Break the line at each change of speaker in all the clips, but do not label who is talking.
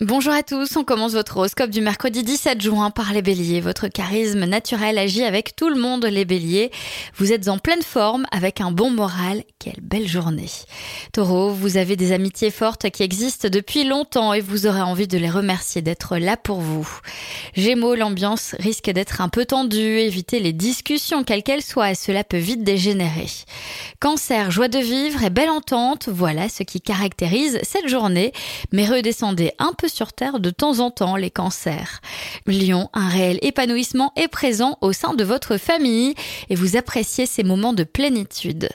Bonjour à tous, on commence votre horoscope du mercredi 17 juin par les béliers. Votre charisme naturel agit avec tout le monde les béliers. Vous êtes en pleine forme avec un bon moral. Quelle belle journée. Taureau, vous avez des amitiés fortes qui existent depuis longtemps et vous aurez envie de les remercier d'être là pour vous. Gémeaux, l'ambiance risque d'être un peu tendue. Évitez les discussions quelles qu'elles soient, cela peut vite dégénérer. Cancer, joie de vivre et belle entente, voilà ce qui caractérise cette journée. Mais redescendez un peu sur Terre de temps en temps les cancers. Lion, un réel épanouissement est présent au sein de votre famille et vous appréciez ces moments de plénitude.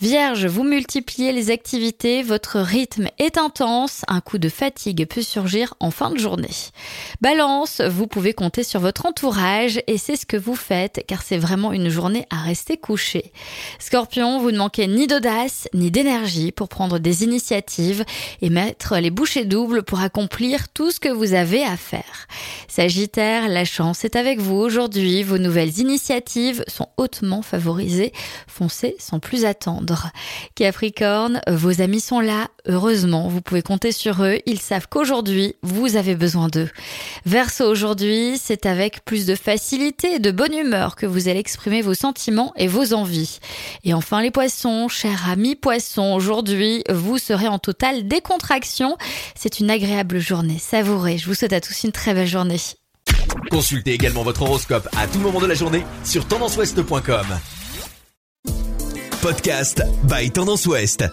Vierge, vous multipliez les activités, votre rythme est intense, un coup de fatigue peut surgir en fin de journée. Balance, vous pouvez compter sur votre entourage et c'est ce que vous faites car c'est vraiment une journée à rester couché. Scorpion, vous ne manquez ni d'audace ni d'énergie pour prendre des initiatives et mettre les bouchées doubles pour accomplir tout ce que vous avez à faire. Sagittaire, la chance est avec vous aujourd'hui, vos nouvelles initiatives sont hautement favorisées, foncez sans plus attendre. Capricorne, vos amis sont là, heureusement, vous pouvez compter sur eux, ils savent qu'aujourd'hui, vous avez besoin d'eux. Verseau aujourd'hui, c'est avec plus de facilité et de bonne humeur que vous allez exprimer vos sentiments et vos envies. Et enfin les poissons, chers amis poissons, aujourd'hui, vous serez en totale décontraction, c'est une agréable journée journée Je vous souhaite à tous une très belle journée.
Consultez également votre horoscope à tout moment de la journée sur tendanceouest.com. Podcast by Tendance Ouest.